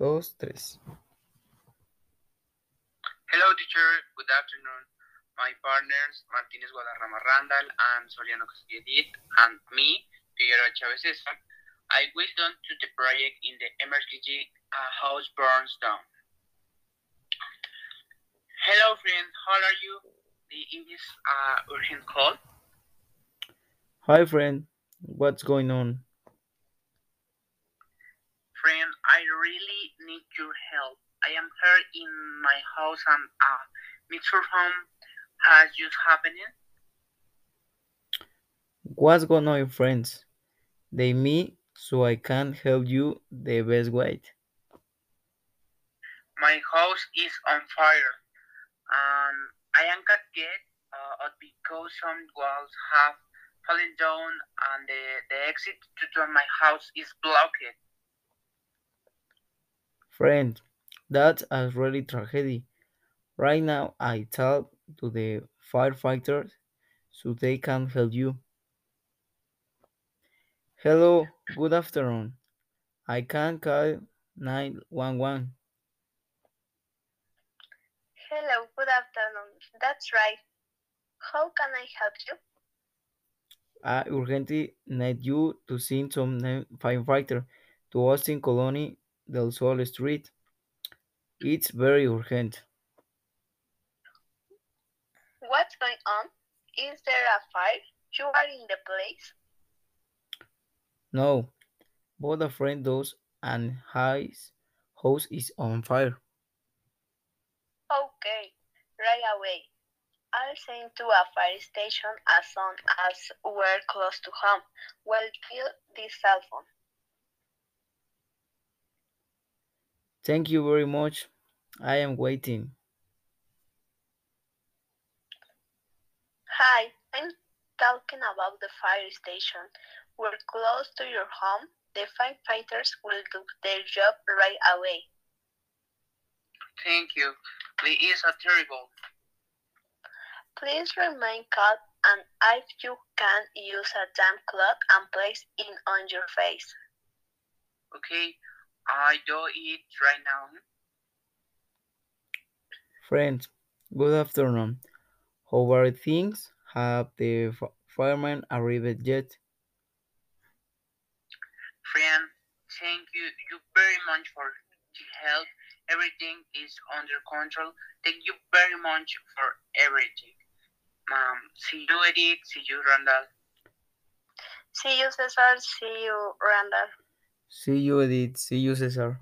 dos, tres. Hello, teacher. Good afternoon. My partners, Martinez Guadarrama Randal and Soriano Castillo and me, Figueroa Chávez Cesar, I will on to the project in the emergency uh, house burns down. Hello, friend. How are you in this uh, urgent call? Hi, friend. What's going on? Friend, I really need your help. I am here in my house and uh, mixer home has just happened. What's going on, friends? They me so I can help you the best way. My house is on fire and I am got get uh, because some walls have fallen down and the, the exit to my house is blocked. Friend, that's a really tragedy. Right now, I talk to the firefighters so they can help you. Hello, good afternoon. I can call 911. Hello, good afternoon. That's right. How can I help you? Ah, I urgently need you to send some firefighter to Austin Colony del Sol Street. It's very urgent. What's going on? Is there a fire? You are in the place? No, but a friend does and his house is on fire. Okay, right away. I'll send to a fire station as soon as we're close to home. Well, fill this cell phone. Thank you very much. I am waiting. Hi, I'm talking about the fire station. We're close to your home. The firefighters will do their job right away. Thank you. It is a terrible. Please remain calm and if you can use a damp cloth and place it on your face. Okay, I don't eat right now. Friends, good afternoon. How are things? Have the firemen arrived yet? Friend, thank you, you very much for the help. Everything is under control. Thank you very much for everything. Um, see you, Edith. See you, Randal. See you, Cesar. See you, Randal. See you, Edith. See you, Cesar.